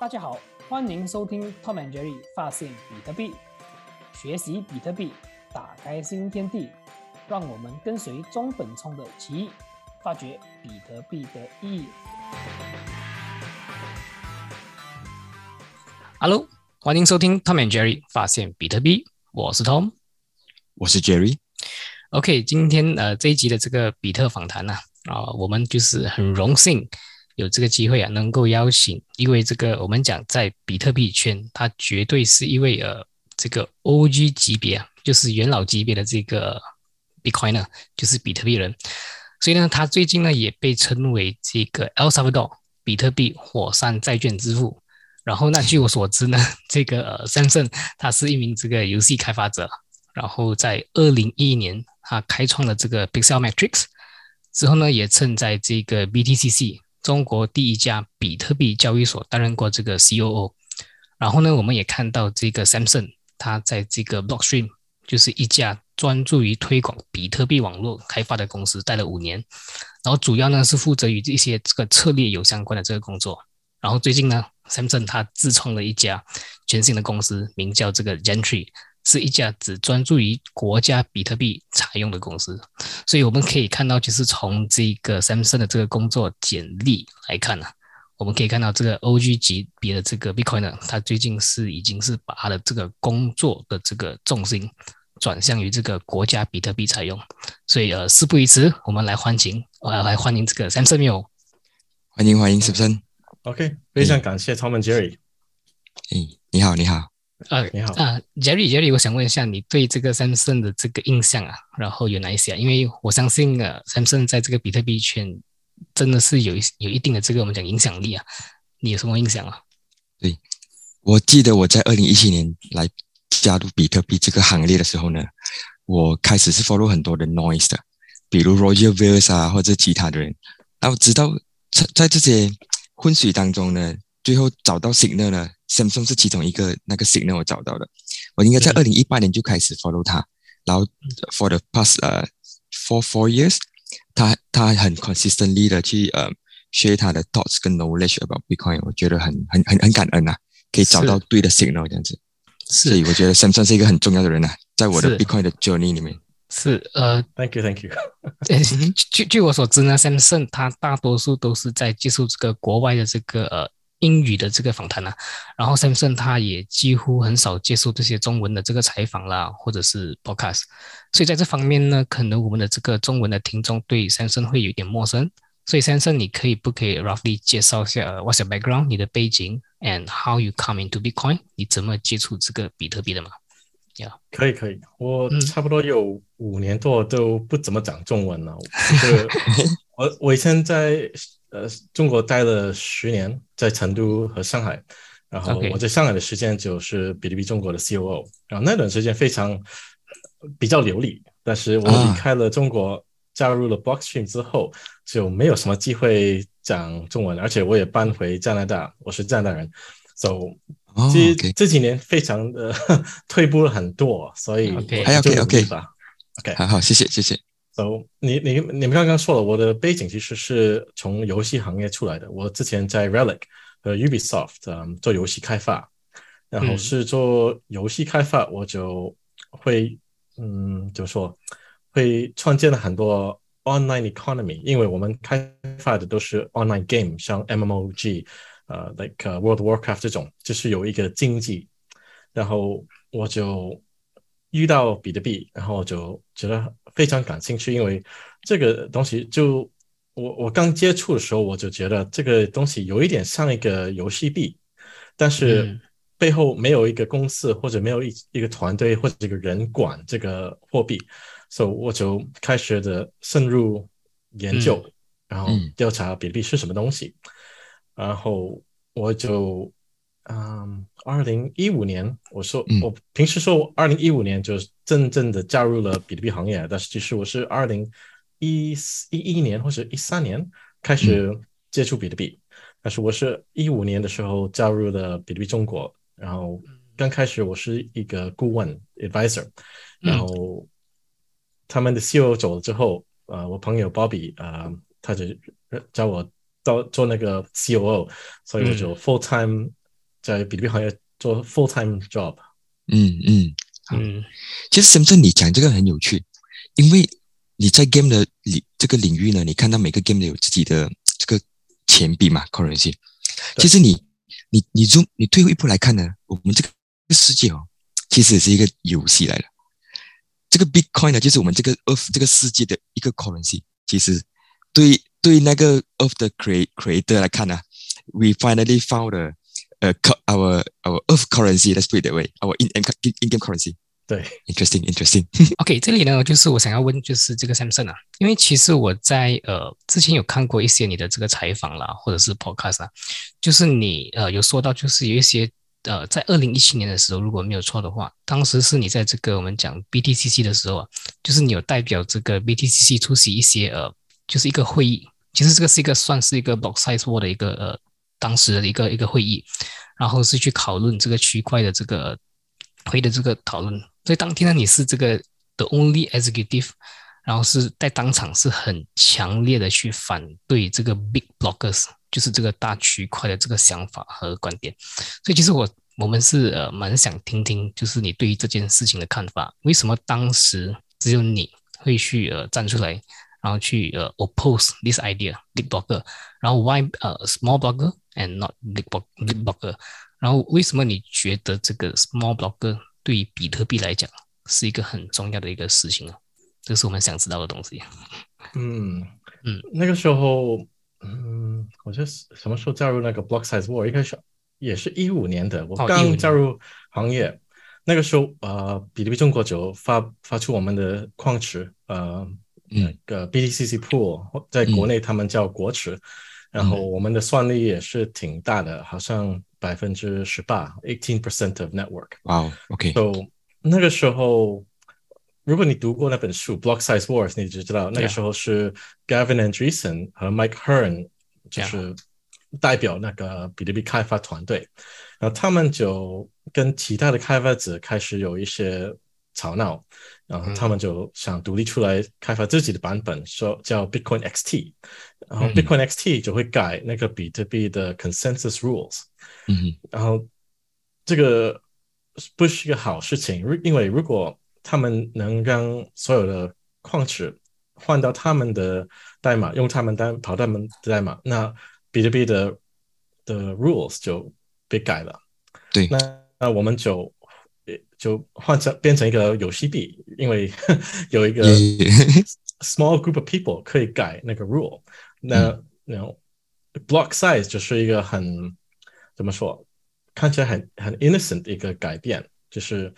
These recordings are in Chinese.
大家好，欢迎收听 Tom and Jerry 发现比特币，学习比特币，打开新天地。让我们跟随中本聪的奇遇，发掘比特币的意义。Hello，欢迎收听 Tom and Jerry 发现比特币，我是 Tom，我是 Jerry。OK，今天呃这一集的这个比特访谈呢，啊，我们就是很荣幸有这个机会啊，能够邀请一位这个我们讲在比特币圈，他绝对是一位呃这个 OG 级别啊，就是元老级别的这个。Bitcoiner，，就是比特币人，所以呢，他最近呢也被称为这个 El Salvador 比特币火山债券之父。然后那，据我所知呢，这个 Samson 他是一名这个游戏开发者。然后在二零一一年，他开创了这个 Pixel Matrix 之后呢，也曾在这个 BTCC 中国第一家比特币交易所担任过这个 COO。然后呢，我们也看到这个 Samson 他在这个 Blockstream 就是一家。专注于推广比特币网络开发的公司待了五年，然后主要呢是负责与这些这个策略有相关的这个工作。然后最近呢，Samson 他自创了一家全新的公司，名叫这个 Gentry，是一家只专注于国家比特币采用的公司。所以我们可以看到，就是从这个 Samson 的这个工作简历来看呢，我们可以看到这个 OG 级别的这个 Bitcoin 呢，它最近是已经是把它的这个工作的这个重心。转向于这个国家比特币采用，所以呃，事不宜迟，我们来欢迎，呃，来欢迎这个 Samson。欢迎欢迎，Samson。OK，非常感谢 Tom and Jerry。哎，你好，你好。啊，你好。啊，Jerry，Jerry，我想问一下，你对这个 Samson 的这个印象啊，然后有哪一些啊？因为我相信啊，Samson 在这个比特币圈真的是有一有一定的这个我们讲影响力啊。你有什么印象啊？对，我记得我在二零一七年来。加入比特币这个行列的时候呢，我开始是 follow 很多的 noise 的，比如 Roger Ver 啊或者其他的人，然后直到在在这些混水当中呢，最后找到 signal 呢，Samsung 是其中一个那个 signal 我找到的。我应该在二零一八年就开始 follow 他，然后 for the past 呃 four four years，他他很 consistently 的去呃 share 他的 thoughts 跟 knowledge about Bitcoin，我觉得很很很很感恩呐，可以找到对的 signal 这样子。所以我觉得 Samsung 是一个很重要的人呐，在我的 Bitcoin 的 journey 里面。是呃，Thank you，Thank you。据据我所知呢，Samsung 他大多数都是在接受这个国外的这个呃英语的这个访谈啊，然后 Samson 他也几乎很少接受这些中文的这个采访啦，或者是 podcast。所以在这方面呢，可能我们的这个中文的听众对 Samson 会有点陌生。所以 Samson，，你可以不可以 roughly 介绍一下 What's your background？你的背景，and how you come into Bitcoin？你怎么接触这个比特币的嘛？呀，可以可以，我差不多有五年多都不怎么讲中文了。我 我以前在呃中国待了十年，在成都和上海，然后我在上海的时间就是比特币中国的 COO，然后那段时间非常比较流利，但是我离开了中国。加入了 Blockstream 之后，就没有什么机会讲中文，而且我也搬回加拿大，我是加拿大人，so 这这几年非常的 退步了很多，所以还要 OK OK 吧，OK，好好谢谢谢谢。So 你你你们刚刚说了，我的背景其实是从游戏行业出来的，我之前在 Relic 和 Ubisoft 做游戏开发，然后是做游戏开发，我就会嗯怎么说？会创建了很多 online economy，因为我们开发的都是 online game，像 MMOG，呃，like World Warcraft 这种，就是有一个经济。然后我就遇到比特币，然后就觉得非常感兴趣，因为这个东西就我我刚接触的时候，我就觉得这个东西有一点像一个游戏币，但是背后没有一个公司或者没有一一个团队或者一个人管这个货币。所以我就开始的深入研究，然后调查比特币是什么东西。然后我就，嗯，二零一五年，我说我平时说我二零一五年就是真正的加入了比特币行业，但是其实我是二零一一一年或者一三年开始接触比特币。但是我是一五年的时候加入了比特币中国，然后刚开始我是一个顾问 advisor，然后。他们的 CEO 走了之后，呃，我朋友 Bobby 啊，他就叫我到做那个 COO，所以我就 full time 在比特币行业做 full time job。嗯嗯，嗯其实深圳你讲这个很有趣，因为你在 game 的领这个领域呢，你看到每个 game 都有自己的这个钱币嘛，currency。其实你你你从你退后一步来看呢，我们这个世界哦，其实也是一个游戏来的。这个 Bitcoin 呢，就是我们这个 Earth 这个世界的一个 currency。其实对对那个 Earth 的 create creator 来看呢，we finally found a 呃 our our Earth currency. Let's put it that way. Our in in in game currency. 对，Interesting, interesting. OK，这里呢，就是我想要问，就是这个 Samson 啊，因为其实我在呃之前有看过一些你的这个采访啦，或者是 podcast 啊，就是你呃有说到，就是有一些呃在二零一七年的时候，如果没有错的话，当时是你在这个我们讲 BTCC 的时候啊，就是你有代表这个 BTCC 出席一些呃就是一个会议，其实这个是一个算是一个 block size war 的一个呃当时的一个一个会议，然后是去讨论这个区块的这个会的这个讨论。所以当天呢，你是这个 the only executive，然后是在当场是很强烈的去反对这个 big blockers，就是这个大区块的这个想法和观点。所以其实我我们是呃蛮想听听，就是你对于这件事情的看法。为什么当时只有你会去呃站出来，然后去呃 oppose this idea big blocker，然后 why 呃 small blocker and not big block big blocker？然后为什么你觉得这个 small blocker 对于比特币来讲是一个很重要的一个事情啊？这是我们想知道的东西。嗯嗯，那个时候，嗯，我觉得是什么时候加入那个 Block Size War？应该是也是一五年的，我哦15刚加入行业。那个时候，呃，比特币中国就发发出我们的矿池，呃，那嗯个 BTCC Pool，在国内他们叫国池，然后我们的算力也是挺大的，好像百分之十八，eighteen percent of network。哇哦，OK，So 那个时候，如果你读过那本书《Block Size Wars》，你就知道那个时候是 Gavin Andreessen 和 Mike Hearn 就是代表那个比特币开发团队，然后他们就跟其他的开发者开始有一些吵闹，然后他们就想独立出来开发自己的版本，说叫 Bitcoin XT，然后嗯。Bitcoin XT 就会改那个比特币的 consensus rules。嗯。然后这个不是一个好事情，因为如果他们能让所有的矿池换到他们的代码，用他们代跑他们的代码，那比特币的的 rules 就被改了。对。那那我们就就换成变成一个游戏币，因为 有一个 small group of people 可以改那个 rule。那那种 block size 就是一个很怎么说，看起来很很 innocent 的一个改变，就是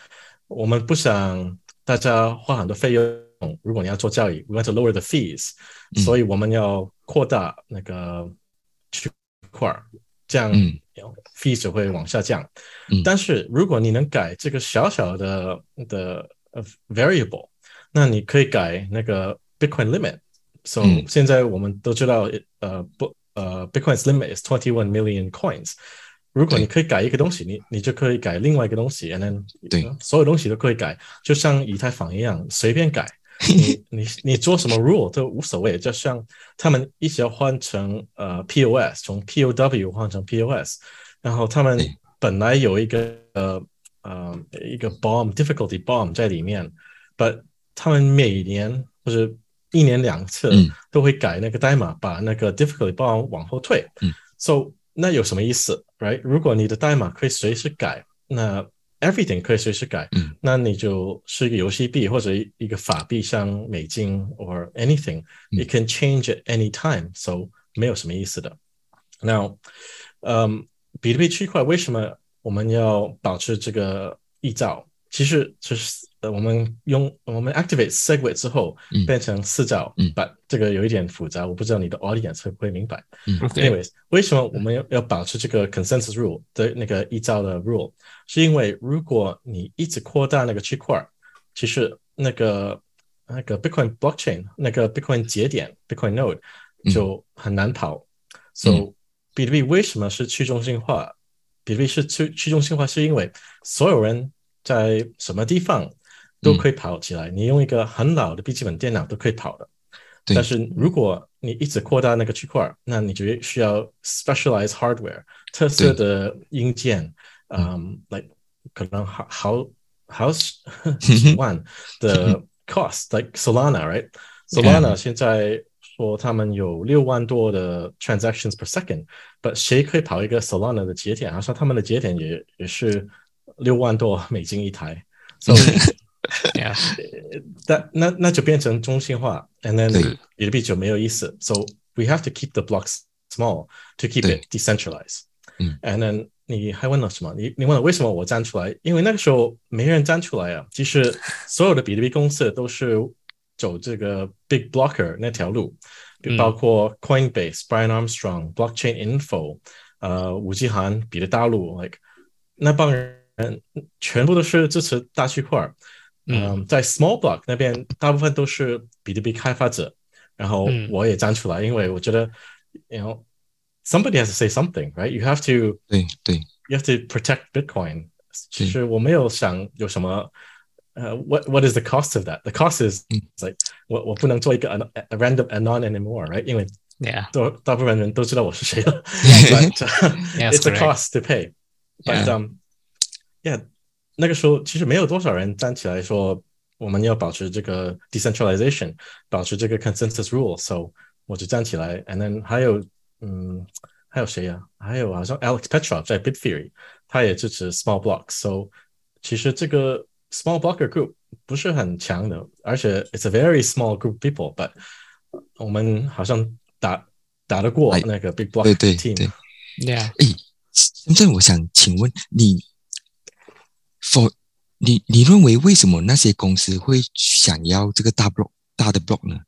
我们不想大家花很多费用。如果你要做交易，we want to lower the fees，、嗯。所以我们要扩大那个区块，这样、嗯 you know, fees 就会往下降。嗯但是如果你能改这个小小的的呃 variable，那你可以改那个 Bitcoin limit。So、嗯现在我们都知道，呃不呃 Bitcoin's limit is twenty one million coins。如果你可以改一个东西，你你就可以改另外一个东西，and then 对呃所有东西都可以改，就像以太坊一样，随便改。你你你做什么 rule 都无所谓，就像他们一直要换成呃 POS，从 POW 换成 POS，然后他们本来有一个呃呃一个 bomb difficulty bomb 在里面，but 他们每年或者一年两次嗯都会改那个代码，把那个 difficulty bomb 往后退。嗯，so 那有什么意思，right？如果你的代码可以随时改，那 everything 可以随时改，嗯那你就是一个游戏币或者一一个法币，像美金 or anything，it、嗯 can change at any time，so 没有什么意思的。Now，嗯，比特币区块为什么我们要保持这个易造？其实就是呃，我们用我们 activate SegWit 之后嗯变成四兆，嗯把这个有一点复杂，我不知道你的 audience 会不会明白。嗯 Anyways，为什么我们要要保持这个 consensus rule 的那个一兆的 rule？是因为如果你一直扩大那个区块，其实那个那个 Bitcoin blockchain 那个 Bitcoin 节点 Bitcoin node 嗯就很难跑。So 嗯比特币为什么是去中心化？比特币是去去中心化，是因为所有人在什么地方都可以跑起来，你用一个很老的笔记本电脑都可以跑的。但是如果你一直扩大那个区块，那你就需要 specialized hardware 特色的硬件，嗯，like 可能好好好 几万的 cost，like Solana，right？Solana 现在说他们有六万多的 transactions per second，but 谁可以跑一个 Solana 的节点？好像他们的节点也也是六万多美金一台，so Yeah. 那那那就变成中心化，and then 对比特币就没有意思。So we have to keep the blocks small to keep 对 it decentralized. 嗯 And then 你还问了什么？你你问了为什么我站出来？因为那个时候没人站出来啊。其实所有的比特币公司都是走这个 big blocker 那条路，嗯包括 Coinbase、Brian Armstrong、Blockchain Info，呃，五 G 行、彼得大陆，like 那帮人全部都是支持大区块儿。 嗯，在 Small Block 那边，大部分都是比特币开发者，然后嗯我也站出来，因为我觉得，you know。Somebody has to say something, right? You have to 对对 you have to protect Bitcoin. 其实我没有想有什么，呃、uh,，what what is the cost of that? The cost is 嗯 it's like 我我不能做一个 a, a random anon anymore, right? 因为 Yeah. 都大部分人都知道我是谁了 Yeah. ，but uh, Yes, it's a correct. cost to pay. But Yeah. um, yeah， 那个时候其实没有多少人站起来说我们要保持这个 decentralization，保持这个 consensus rule。So 我就站起来，and then 还有嗯还有谁呀、还有好像 Alex Petrov 在 Bit Theory，他也支持 small blocks。So 其实这个 small blocker group 不是很强的，而且 it's a very small group of people，but 我们好像打打得过哎那个 big block 对对 team。对。Yeah. 现在我想请问你，for 你你认为为什么那些公司会想要这个大 block 大的 block 呢？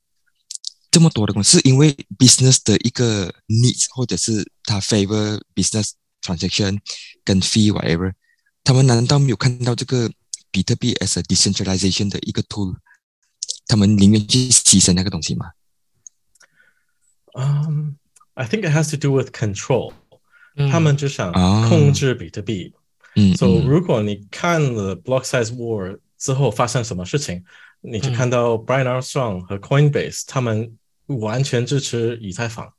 这么多的公司，是因为 business 的一个 needs，或者是他 favor business transaction 跟 fee whatever，他们难道没有看到这个比特币 as a decentralization 的一个 tool？他们宁愿去牺牲那个东西吗？ Um, I think it has to do with control. 嗯他们就想啊控制比特币。 嗯 So 嗯如果你看了 Block Size War 之后发生什么事情，你就看到 Brian Armstrong 和 Coinbase 他们完全支持以太坊，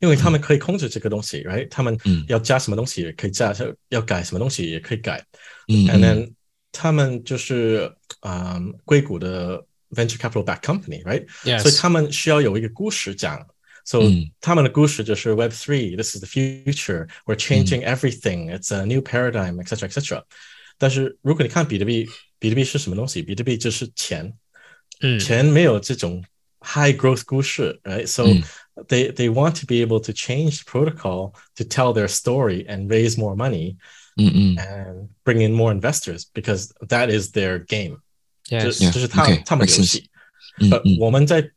因为他们可以控制这个东西，right？他们嗯要加什么东西也可以加，要改什么东西也可以改。嗯 And 嗯 then 他们就是嗯硅谷的 venture capital back company，right？Yes. 所以他们需要有一个故事讲。So 嗯他们的故事就是 Web three, this is the future, we're changing everything, it's a new paradigm, etc. etc. 但是如果你看比特币，比特币是什么东西？比特币就是钱，嗯钱没有这种 high growth 故事，right? So 嗯 they they want to be able to change the protocol to tell their story and raise more money 嗯嗯 and bring in more investors because that is their game. 这 Yes. ，Yeah, 这是他 okay, 他们的 makes 游 sense. 戏。嗯呃，嗯我们在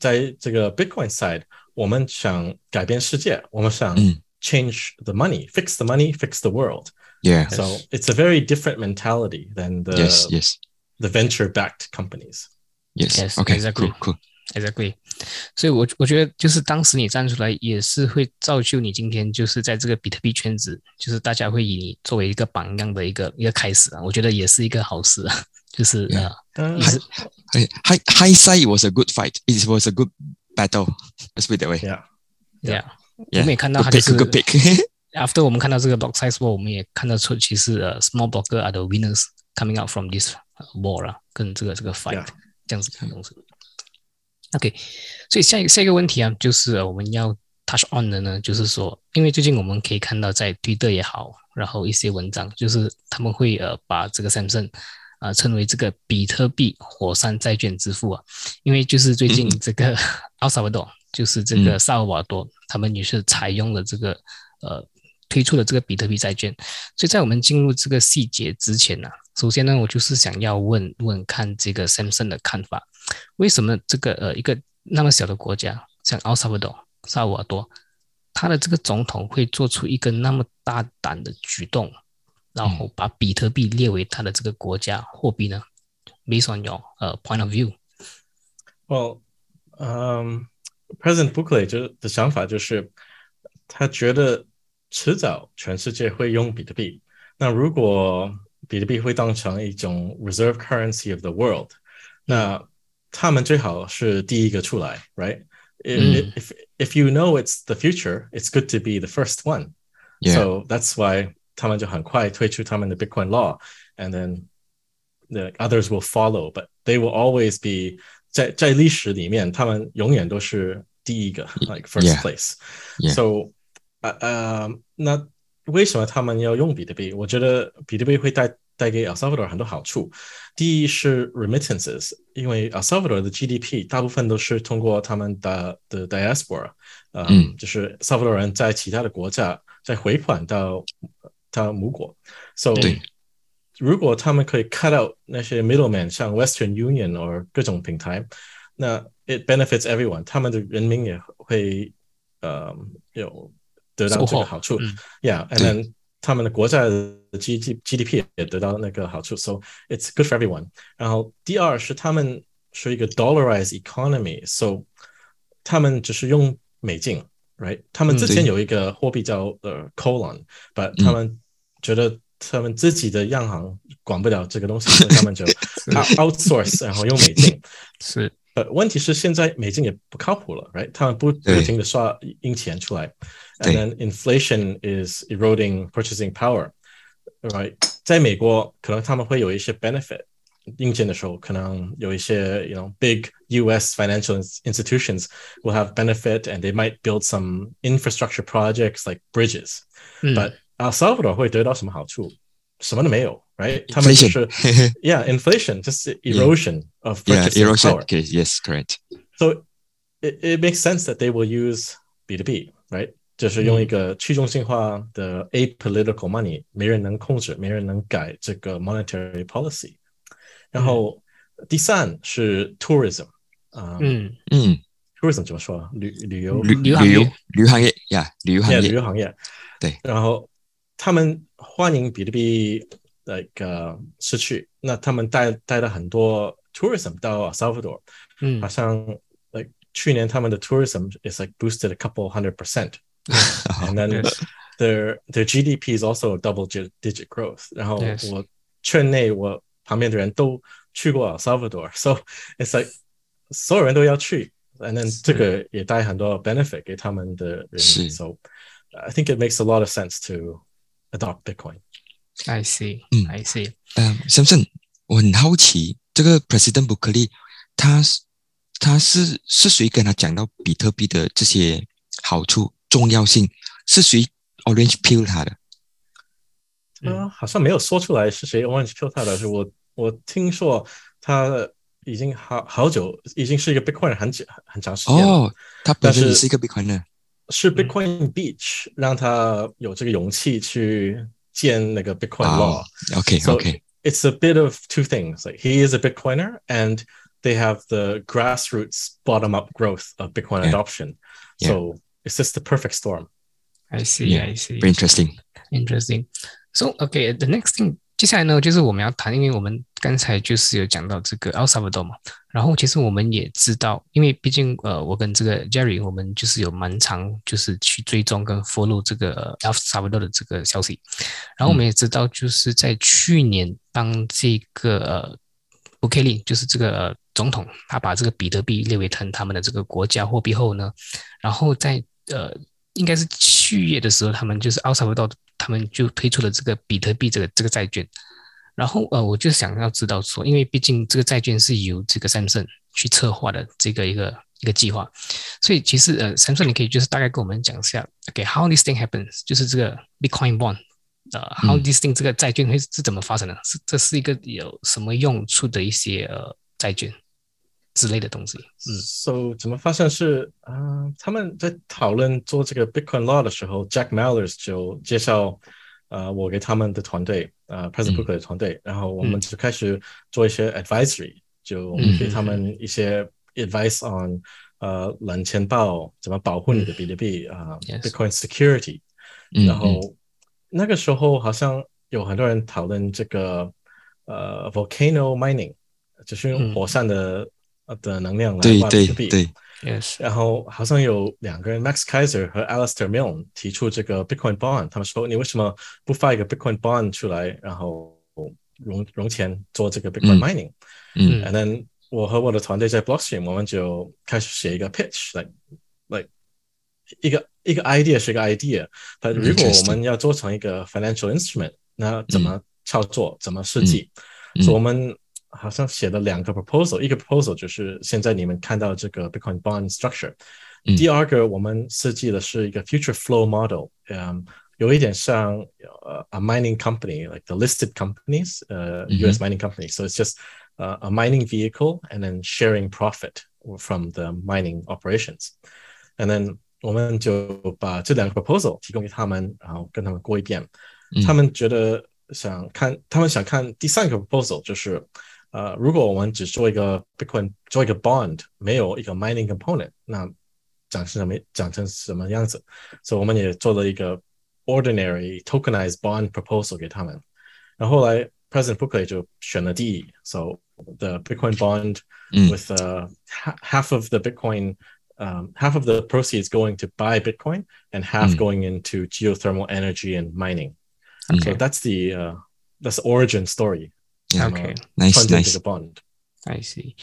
在这个 Bitcoin side，我们想改变世界，我们想嗯 change the money, fix the money, fix the world. ，Yeah， So it's a very different mentality than the yes yes the venture backed companies. yes Yes, OK exactly. cool cool Exactly，所以我我觉得就是当时你站出来，也是会造就你今天就是在这个比特币圈子，就是大家会以你作为一个榜样的一个一个开始啊，我觉得也是一个好事啊， 就是呃 Uh, 也是 Hi- hi- hindsight was a good fight. It was a good battle. Let's put it that way. yeah. Yeah， Yeah. 我们也看到 Good 它就 pick, 是 good pick. after 我们看到这个 block size war，我们也看得出其实呃 small blocker are the winners coming out from this war 啊，跟这个这个 fight Yeah. 这样子的东西。OK，所以下一个下一个问题啊，就是、呃我们要 touch on 的呢，就是说，因为最近我们可以看到在推特也好，然后一些文章，就是他们会呃把这个 Samsung 啊、呃、称为这个比特币火山债券之父啊，因为就是最近这个 El Salvador，就是这个萨尔瓦多，他们也是采用了这个呃推出了这个比特币债券，所以在我们进入这个细节之前呢、首先呢，我就是想要问问看这个 Samson 的看法，为什么这个呃一个那么小的国家，像 El Salvador 萨尔瓦多，他的这个总统会做出一个那么大胆的举动，然后把比特币列为他的这个国家货币呢？Based on your 呃 point of view， Well, um, President Buckley 就的想法就是，他觉得迟早全世界会用比特币。那如果比特币会当成一种 reserve currency of the world，那 他们最好是第一个出来，right？嗯 If if you know it's the future, it's good to be the first one. Yeah. So that's why 他们就很快推出他们的 Bitcoin law, and then the others will follow, but they will always be 在在历史里面，他们永远都是第一个，like first Yeah. place. Yeah. So 呃呃，那为什么他们要用比特币？我觉得比特币会带带给 El Salvador 很多好处。第一是 remittances，因为 El Salvador 的 GDP 大部分都是通过他们的的 diaspora，呃，嗯就是萨尔瓦多人在其他的国家再回款到 到母国。So 如果他们可以 cut out 那些 middleman，像 Western Union 或各种平台，那 it benefits everyone，他们的人民也会呃有得到这个好处。嗯 Yeah，and then 他们的国家的 G G GDP 也得到那个好处，so it's good for everyone。然后第二是他们是一个 dollarized economy，so 他们只是用美金，right？他们之前有一个货币叫呃 colon，but 他们觉得他们自己的央行管不了这个东西，所以他们就 out- outsource，然后用美金。是呃，问题是现在美金也不靠谱了，right？他们不不停的刷印钱出来，and then inflation is eroding purchasing power，right？在美国可能他们会有一些 benefit，印钱的时候可能有一些 you know big U.S. financial ins- institutions will have benefit and they might build some infrastructure projects like bridges，嗯 but El Salvador 会得到什么好处？什么都没有，right？他们就是 Inflation yeah，inflation 就是 erosion of yeah, purchasing erosion. power。 Okay, yes, correct. So it, it makes sense that they will use B2B, right? 就是用一个去中心化的 apolitical money，、没人能控制，没人能改这个 monetary policy。 然后、第三是 tourism，啊、嗯 Mm. tourism 怎么说啊？旅旅游旅旅游行业旅游旅游行业，yeah，旅游 yeah, 行业，旅游行业。对，然后他们欢迎比特币 like 呃失去，那他们带带了很多 tourism 到 El Salvador，嗯好像 like 去年他们的 tourism is like boosted a couple hundred percent。and then Yes. their their GDP is also double di- digit growth. 然后 Yes. 我圈内我 旁边的人都去过 El Salvador，so it's like 所有人都要去，and then 这个也带很多 benefit 给他们的人是，so I think it makes a lot of sense to adopt Bitcoin. I see 嗯 I see 嗯，Samson，我很好奇，这个 President Bukele 他是他是是谁跟他讲到比特币的这些好处重要性？是谁 Orange Pill 他的？嗯呃，好像没有说出来是谁 Orange Pill 他的，是我 我听说他已经好好久，已经是一个 Bitcoin 很久很长时间了。哦，他本身但是也是一个 Bitcoiner。是 Bitcoin Beach 让他有这个勇气去建那个 Bitcoin 哇 law。 ，OK So OK， it's a bit of two things. Like he is a Bitcoiner and they have the grassroots bottom up growth of Bitcoin Yeah. adoption. Yeah. So it's just the perfect storm. I see Yeah. I see very interesting。 Interesting. So, okay, the next thing， 接下来呢，就是我们要谈，因为我们刚才就是有讲到这个 El Salvador 嘛，然后其实我们也知道，因为毕竟呃，我跟这个 Jerry，我们就是有蛮长就是去追踪跟 follow 这个 El Salvador 的这个消息，然后我们也知道，就是在去年当这个呃 b u k e l 就是这个、总统，他把这个比特币列为成他们的这个国家货币后呢，然后在呃应该是七月的时候，他们就是奥萨维道，他们就推出了这个比特币这个这个债券。然后呃，我就想要知道说，因为毕竟这个债券是由这个 Samsung 去策划的这个一个一个计划，所以其实呃，Samsung 你可以就是大概跟我们讲一下，OK，how、this thing happens，就是这个 Bitcoin bond，呃，how 嗯 this thing 这个债券会是怎么发生的？是这是一个有什么用处的一些呃债券之类的东西？嗯。So 怎么发现是啊、呃他们在讨论做这个 Bitcoin law 的时候，Jack Mallers 就介绍呃我给他们的团队呃嗯。Bukele 的团队，然后我们就开始做一些 advisory，就嗯给他们一些 advice on 呃冷钱包怎么保护你的比特币啊、Bitcoin security，嗯然后那个时候好像有很多人讨论这个呃 volcano mining，就是用嗯。火山的、呃的能量来对对挖比特币。对，，yes，然后好像有两个人，Max Kaiser 和 Alistair Milne 提出这个 Bitcoin bond，他们说你为什么不发一个 Bitcoin bond 出来，然后融融钱做这个 Bitcoin 嗯 mining？嗯嗯 And then 我和我的团队在 Blockstream，我们就开始写一个 pitch，like like 一个一个 idea 是一个 idea，但如果我们要做成一个 financial instrument，那怎么操作，怎么设计？所以我们好像写了两个 proposal，一个 proposal 就是现在你们看到这个 Bitcoin bond structure，第二个我们设计的是一个 future flow model，嗯。有一点像呃 a mining company like the listed companies, uh, U.S. mining companies. So it's just uh, a mining vehicle and then sharing profit from the mining operations. And then 我们就把这两个 proposal 提供给他们，然后跟他们过一遍。他们觉得想看，他们想看第三个 proposal，就是 呃，如果我们只做一个 Bitcoin 做一个 bond，没有一个 mining component，那长成什么长成什么样子？所以我们也做了一个 ordinary tokenized bond proposal 给他们，然后后来 President Bukele 就选了第一，so the Bitcoin bond with uh, half of the Bitcoin um, half of the proceeds going to buy Bitcoin and half mm. going into geothermal energy and mining. Okay. So that's the uh, that's the origin story. Yeah, okay, nice, nice. bond. I see.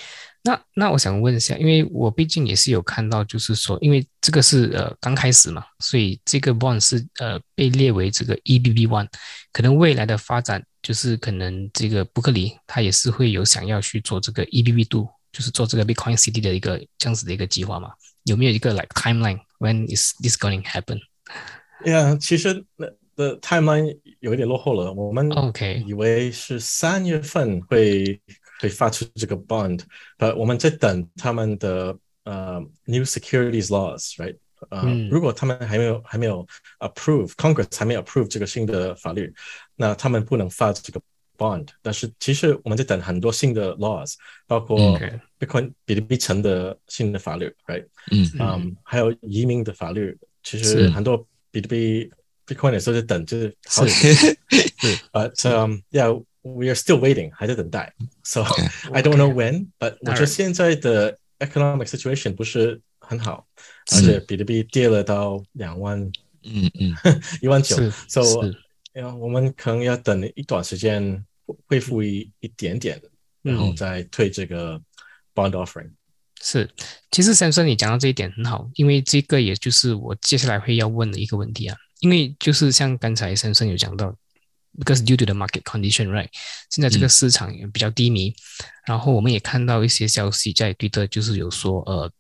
那那我想问一下，因为我毕竟也是有看到，就是说，因为这个是呃刚开始嘛，所以这个 bond 是呃被列为这个 EBB one，可能未来的发展就是可能这个伯克利他也是会有想要去做这个 EBB two，就是做这个 Bitcoin City 的一个这样子的一个计划嘛？有没有一个 like timeline when is this going to happen？Yeah，其实那的 timeline 有一点落后了，我们 OK 以为是三月份会。会发出这个 bond，呃，我们在等他们的呃 new securities laws，right？呃，嗯、如果他们还没有还没有 approve，Congress 还没有 approve 这个新的法律，那他们不能发这个 bond。但是其实我们在等很多新的 laws，包括 Bitcoin 比特币城的新的法律，right？嗯嗯，还有移民的法律，其实很多比特币 Bitcoin 的时候在等，就是好久。But um, yeah. we are still waiting，还在等待。So I don't know when, but 我觉得现在的 economic situation 不是很好，而且比特币跌了到两万，嗯嗯，一万九。So 我们可能要等一段时间恢复一一点点，然后再退这个 bond offering。是，其实先生你讲到这一点很好，因为这个也就是我接下来会要问的一个问题啊。因为就是像刚才先生有讲到。because due to the market condition, right？现在这个市场也比较低迷，然后我们也看到一些消息在推特，就是有说，呃，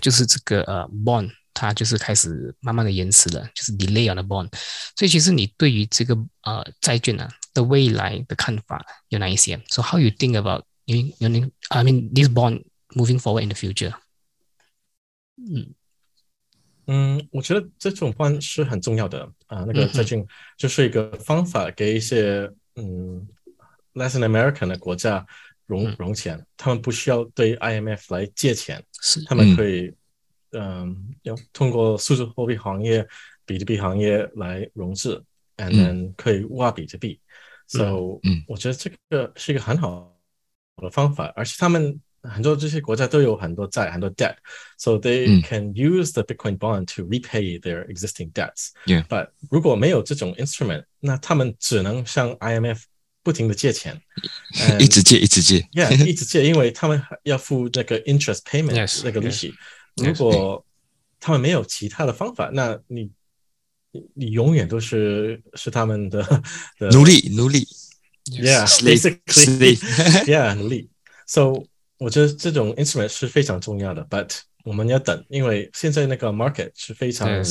就是这个呃 bond 它就是开始慢慢的延迟了，就是 delay on the bond。所以其实你对于这个呃债券呢的未来的看法有哪一些？So how you think about you you I mean this bond moving forward in the future？嗯。嗯，我觉得这种方是很重要的啊。那个最近就是一个方法，给一些嗯，Latin American 的国家融融钱，他们不需要对 IMF 来借钱，他们可以嗯，要通过数字货币行业、比特币行业来融资，and then 可以挖比特币。So，我觉得这个是一个很好的方法，而且他们。很多这些国家都有很多债，很多 debt，so they can use the Bitcoin bond to repay their existing debts. Yeah. But 如果没有这种 instrument，那他们只能向 IMF 不停的借钱，一直借，一直借，Yeah，一直借，因为他们要付那个 interest payment 那个利息。如果他们没有其他的方法，那你你永远都是是他们的奴隶，奴隶，Yeah，basically，Yeah，奴隶。So 我觉得这种 instrument 是非常重要的，but 我们要等，因为现在那个 market 是非常的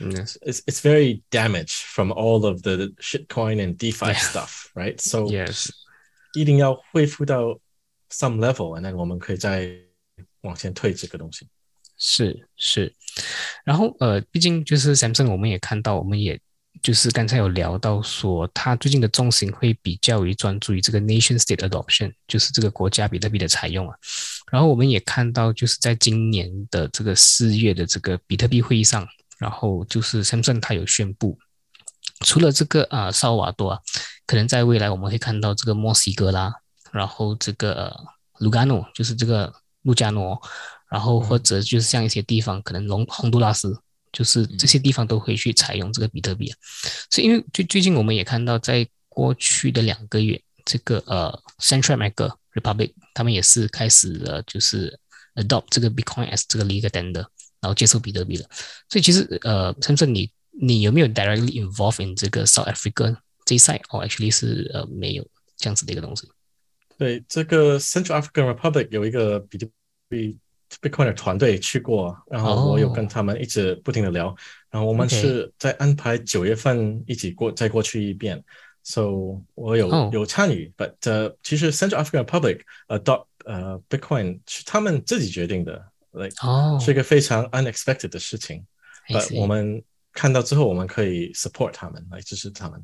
yes. it's it's very damaged from all of the shitcoin and DeFi stuff, right? So yes. 一定要恢复到 some level，那我们可以再往前推这个东西。是是，然后呃，毕竟就是 Samsung，我们也看到，我们也就是刚才有聊到说，他最近的重心会比较于专注于这个 nation state adoption，就是这个国家比特币的采用啊。然后我们也看到，就是在今年的这个四月的这个比特币会议上，然后就是 Samsung 它有宣布，除了这个啊萨尔瓦多啊，可能在未来我们会看到这个墨西哥啦，然后这个卢加诺，就是这个路加诺，然后或者就是像一些地方，可能隆洪都拉斯。就是这些地方都会去采用这个比特币，所以因为最最近我们也看到，在过去的两个月，这个呃 Central Bank Republic，他们也是开始了就是 adopt 这个 Bitcoin as 这个 legal tender，然后接受比特币了。所以其实呃，深圳你你有没有 directly involved in 这个 South Africa 这一 side？哦，actually 是呃没有这样子的一个东西。对，这个 Central African Republic 有一个比特币 Bitcoin 的团队去过，然后我有跟他们一直不停的聊，然后我们是在安排九月份一起过再过去一遍，so 我有有参与，but 呃其实 Central African Republic adopt 呃 Bitcoin 是他们自己决定的，like 是一个非常 unexpected 的事情，but 我们看到之后我们可以 support 他们来支持他们。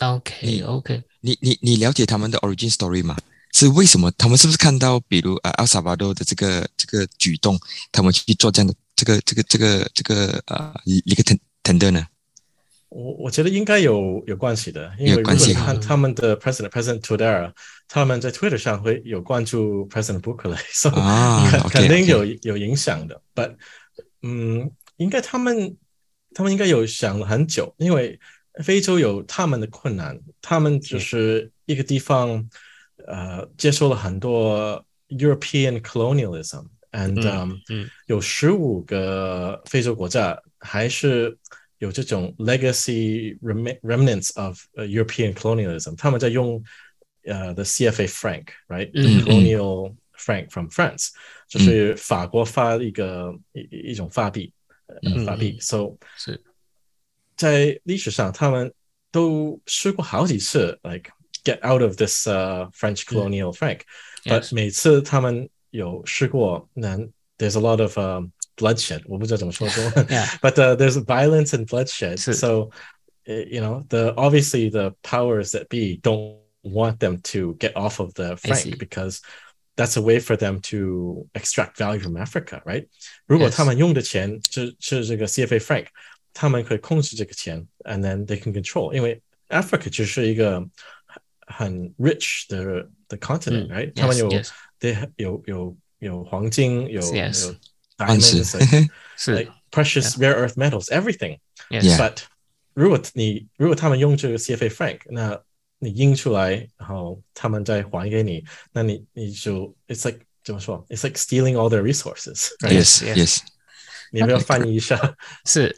OK OK，你你你了解他们的 origin story 吗？是为什么？他们是不是看到，比如呃，阿萨巴多的这个这个举动，他们去做这样的这个这个这个这个呃一个 tender 呢？我我觉得应该有有关系的，因为如果你看他们的 president president Tudor，他们在 Twitter 上会有关注 president 以肯肯定有有影响的。But 嗯，应该他们他们应该有想了很久，因为非洲有他们的困难，他们就是一个地方。呃，接受了很多 European colonialism，and、um, 嗯有十五个非洲国家还是有这种 legacy remnants of、uh, European colonialism，他们在用呃、uh, the CFA franc，right？colonial franc from France，就是法国发一个一一种法币，呃，法币。So 是在历史上，他们都试过好几次，like get out of this uh, French colonial franc. But 每次他们有试过，那 there's a lot of um, bloodshed. 我不知道怎么说中文 but uh, there's violence and bloodshed. So you know the obviously the powers that be don't want them to get off of the franc because that's a way for them to extract value from Africa, right? 如果他们用的钱是是这个 CFA franc，他们可以控制这个钱，and then they can control，因为 Africa 只是一个 很 rich 的的 continent, right？他们有 they 有有有黄金，有有 diamonds，是 precious rare earth metals, everything. But 如果你如果他们用这个 CFA franc，那你印出来，然后他们再还给你，那你你就 it's like 怎么说？It's like stealing all their resources. Yes, yes. 你要不要翻译一下？是，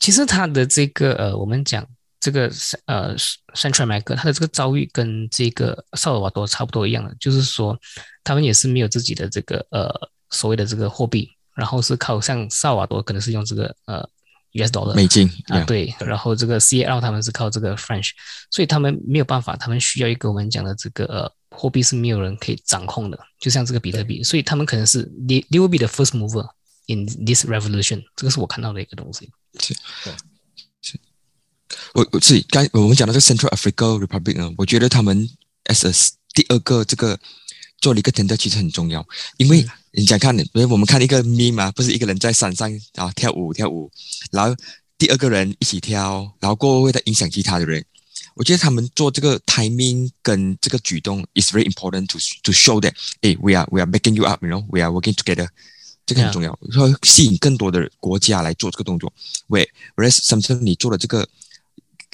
其实他的这个呃，我们讲。 这个呃，Central America，它的这个遭遇跟这个萨尔瓦多差不多一样的，就是说他们也是没有自己的这个呃所谓的这个货币，然后是靠像萨尔瓦多可能是用这个呃 US dollar 美金啊，对，然后这个 CAL 他们是靠这个 French，所以他们没有办法，他们需要一个我们讲的这个呃货币是没有人可以掌控的，就像这个比特币，所以他们可能是 they they will be the first mover in this revolution，这个是我看到的一个东西。是。我我自己刚我们讲到这个 Central Africa Republic 呢，我觉得他们 as 第二个这个做了一个 tender 其实很重要，因为你想看，因为我们看一个 meme 嘛，不是一个人在山上啊跳舞跳舞，然后第二个人一起跳，然后过后会再影响其他的人。我觉得他们做这个 timing 跟这个举动 is very important to to show that，哎，we are we are backing you up，you know，we are working together，这个很重要，说吸引更多的国家来做这个动作。Whereas sometimes 你做了这个。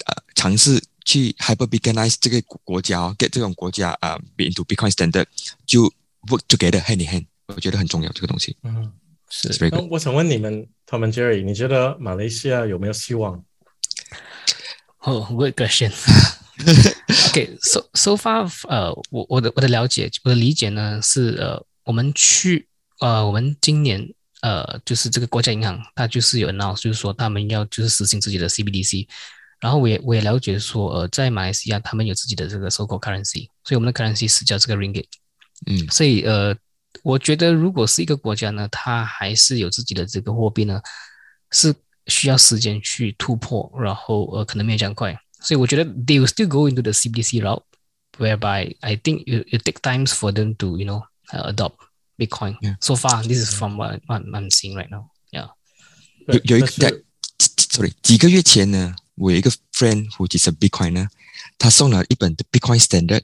呃，尝试去 hyper beganize 这个国家，get 这种国家啊，be into Bitcoin standard，就 work together hand in hand，我觉得很重要这个东西。嗯，是。那我想问你们，Tom and Jerry，你觉得马来西亚有没有希望？哦，good question。OK，so so far，呃，我我的我的了解，我的理解呢是，呃，我们去，呃，我们今年，呃，就是这个国家银行，它就是有 announce，就是说他们要就是实行自己的 CBDC。然后我也我也了解说，呃，在马来西亚他们有自己的这个 so called currency，所以我们的 currency 是叫这个 ringgit，嗯，所以呃，我觉得如果是一个国家呢，它还是有自己的这个货币呢，是需要时间去突破，然后呃，可能没有这样快，所以我觉得 they will still go into the CBDC route，whereby I think it it take times for them to you know adopt Bitcoin. So far, this is from what I'm seeing right now. Yeah，有有一个在，sorry，几个月前呢。我有一个 friend who is a Bitcoin 呢，他送了一本的 Bitcoin Standard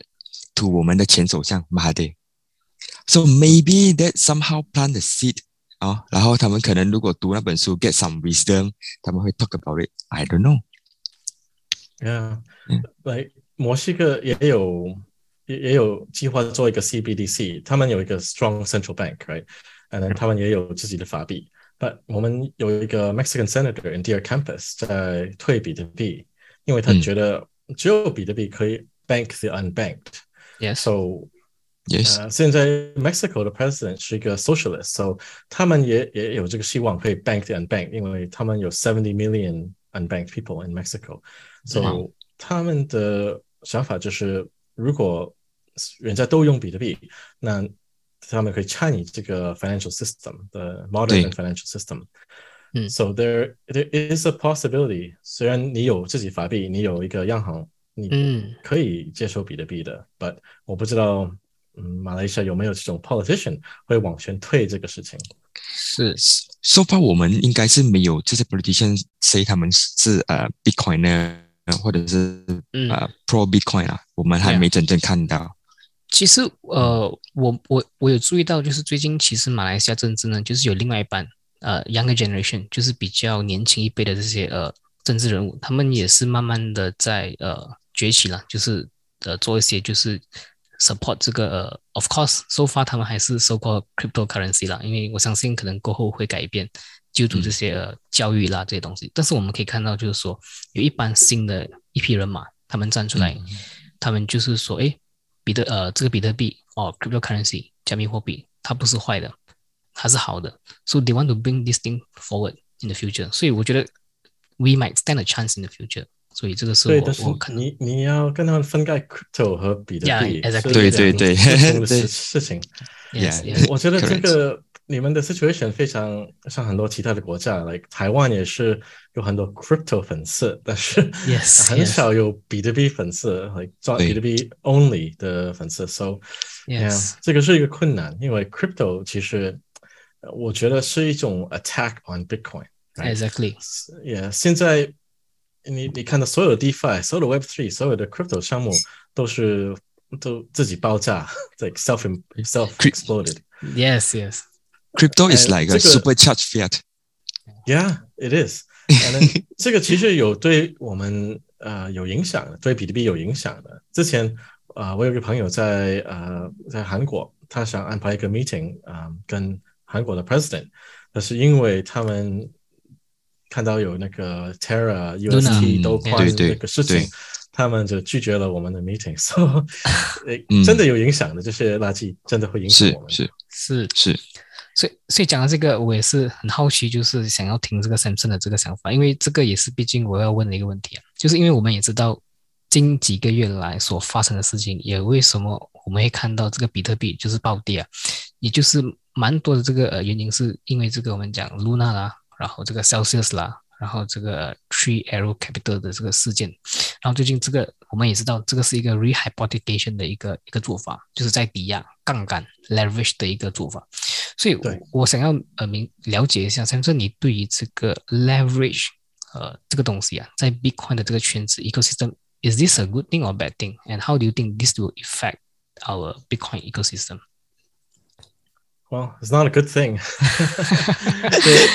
to 我们的前首相马哈迪。So maybe that somehow plant the seed 啊，然后他们可能如果读那本书 get some wisdom，他们会 talk about it。I don't know。Yeah，来墨西哥也有 也也有计划做一个 CBDC，他们有一个 strong central bank，right？and 他们也有自己的法币。 But 我们有一个 Mexican senator in Deer Campus 在退比特币，因为他觉得只有比特币可以 bank the unbanked。 Yes. So Yes，、呃，现在 Mexico 的 president 是一个 socialist，so 他们也也有这个希望可以 bank the unbanked，因为他们有70 million unbanked people in Mexico，so、嗯他们的想法就是，如果人家都用比特币，那 他们可以参与这个 financial system 的 modern 对 financial system。嗯 So there there is a possibility，虽然你有自己法币，你有一个央行，你嗯可以接受比特币的，but 我不知道，嗯，马来西亚有没有这种 politician 会往前推这个事情？是 so far 我们应该是没有这些 politician say 他们是呃 Bitcoin 呢，或者是嗯呃 pro Bitcoin 啊，我们还 Yeah 没真正看到。 其实呃，我我我有注意到，就是最近其实马来西亚政治呢，就是有另外一半呃 younger generation，就是比较年轻一辈的这些呃政治人物，他们也是慢慢的在呃崛起了，就是呃做一些就是 support 这个呃，of course，so far 他们还是 so called cryptocurrency 啦，因为我相信可能过后会改变，就读这些呃教育啦这些东西，但是我们可以看到就是说有一般新的一批人马，他们站出来，他们就是说，诶。比特呃，这个比特币哦，cryptocurrency 加密货币，它不是坏的，它是好的。So they want to bring this thing forward in the future。所以我觉得 we might stand a chance in the future。所以这个是对，我但是我看到你你要跟他们分开 crypto 和比特 Yeah, 币 exactly. 是对对对两个不同的对事事情。 yes Yeah. yes 我觉得这 Correct. 个 你们的 situation 非常像很多其他的国家，like 台湾也是有很多 crypto 粉丝，但是 Yes, 很 yes. 少有比特币粉丝，like 赚对比特币 only 的粉丝。So yes yeah，这个是一个困难，因为 crypto 其实呃我觉得是一种 attack on Bitcoin。right？ exactly Yeah，现在你你看到所有的 DeFi、所有的 Web Three、所有的 crypto 项目都是都自己爆炸，like self self exploded。 yes yes Crypto is 哎 like a 这个 supercharged fiat。Yeah, it is. And then 这个其实有对我们呃有影响的，对比特币有影响的。之前啊、呃我有一个朋友在呃在韩国，他想安排一个 meeting 啊、跟韩国的 president，但是因为他们看到有那个 Terra、UST 嗯都关对对那个事情对，他们就拒绝了我们的 meeting，所、嗯真的有影响的，这些垃圾真的会影响我们。是是是是，所以，所以讲到这个，我也是很好奇，就是想要听这个 Samson 的这个想法，因为这个也是毕竟我要问的一个问题啊，就是因为我们也知道近几个月来所发生的事情，也为什么我们会看到这个比特币就是暴跌啊，也就是蛮多的这个呃原因是因为这个我们讲 Luna 啦，然后这个 Celsius 啦，然后这个 Tree Arrow Capital 的这个事件，然后最近这个我们也知道，这个是一个 rehypothecation 的一个一个做法，就是在抵押杠杆 leverage 的一个做法。所以我，我想要呃明了解一下，像是你对于这个 leverage 呃这个东西啊，在 Bitcoin 的这个圈子 ecosystem，is this a good thing or bad thing？And how do you think this will affect our Bitcoin ecosystem？Well, it's not a good thing 对。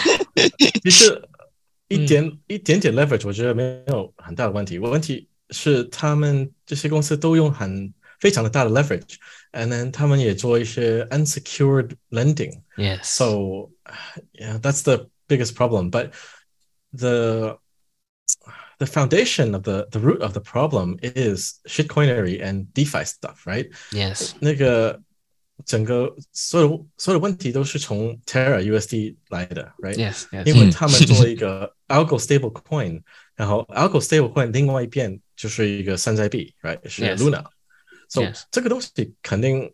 其实一点、一点点 leverage，我觉得没有很大的问题。问题是他们这些公司都用很非常的大的 leverage，and then 他们也做一些 unsecured lending。 Yes. So, yeah, that's the biggest problem. But the the foundation of the the root of the problem is shitcoinery and DeFi stuff, right? yes. 那个整个所有所有的问题都是从 Terra USD 来的，right？ Yes. Yes. 因为他们做了一个 Algo stable coin，然后 Algo stable coin 另外一边就是一个山寨币，right？是 Yes. So Yes. 这个东西肯定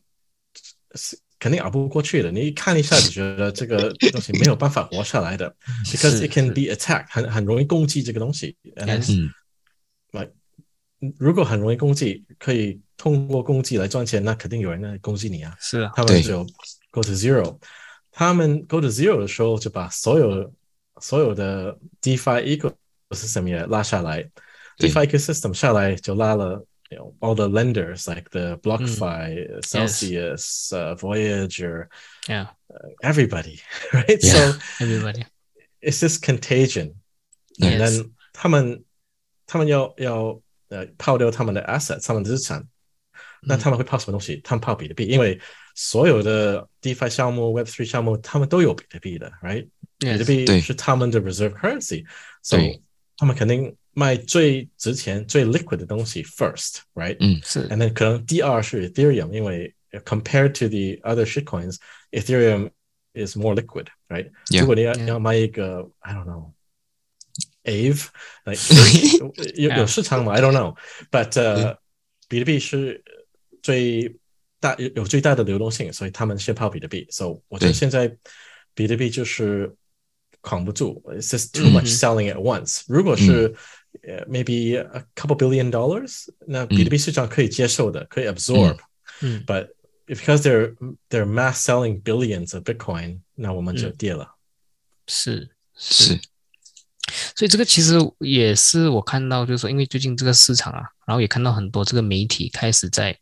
是肯定熬不过去的。你一看一下你觉得这个东西没有办法活下来的，because it can be attacked，很很容易攻击这个东西。嗯 like 如果很容易攻击，可以通过攻击来赚钱，那肯定有人来攻击你啊。是啊。他们就 go to zero，他们 go to zero 的时候就把所有所有的 DeFi ecosystem 也拉下来，DeFi ecosystem 下来就拉了。You know, all the lenders like the BlockFi, Celsius, uh, Voyager, Yeah. everybody, right? Yeah. So Everybody. it's this contagion. And Yes. then 他们他们要要呃抛掉他们的 assets，他们的资产， 那他们会泡什么东西？他们泡比特币，因为所有的 DeFi 项目、Web3 项目，他们都有比特币的，right？比特币是他们的 reserve currency，所以 他们肯定卖最值钱、最 liquid 的东西 first，right？嗯，是。And then 可能第二是 Ethereum，因为 compared to the other shitcoins，Ethereum is more liquid，right？如果你要要卖一个，I don't know。Ave，有有市场吗？I don't know，but 呃，比特币是最大有有最大的流动性，所以他们先抛比特币。So 我觉得现在比特币就是 扛不住，it's just too much selling at once。如果是 maybe a couple billion dollars，那比特币市场可以接受的，可以 absorb。嗯，but because they're they're mass selling billions of Bitcoin，那我们就跌了。是是。所以这个其实也是我看到，就是说，因为最近这个市场啊，然后也看到很多这个媒体开始在，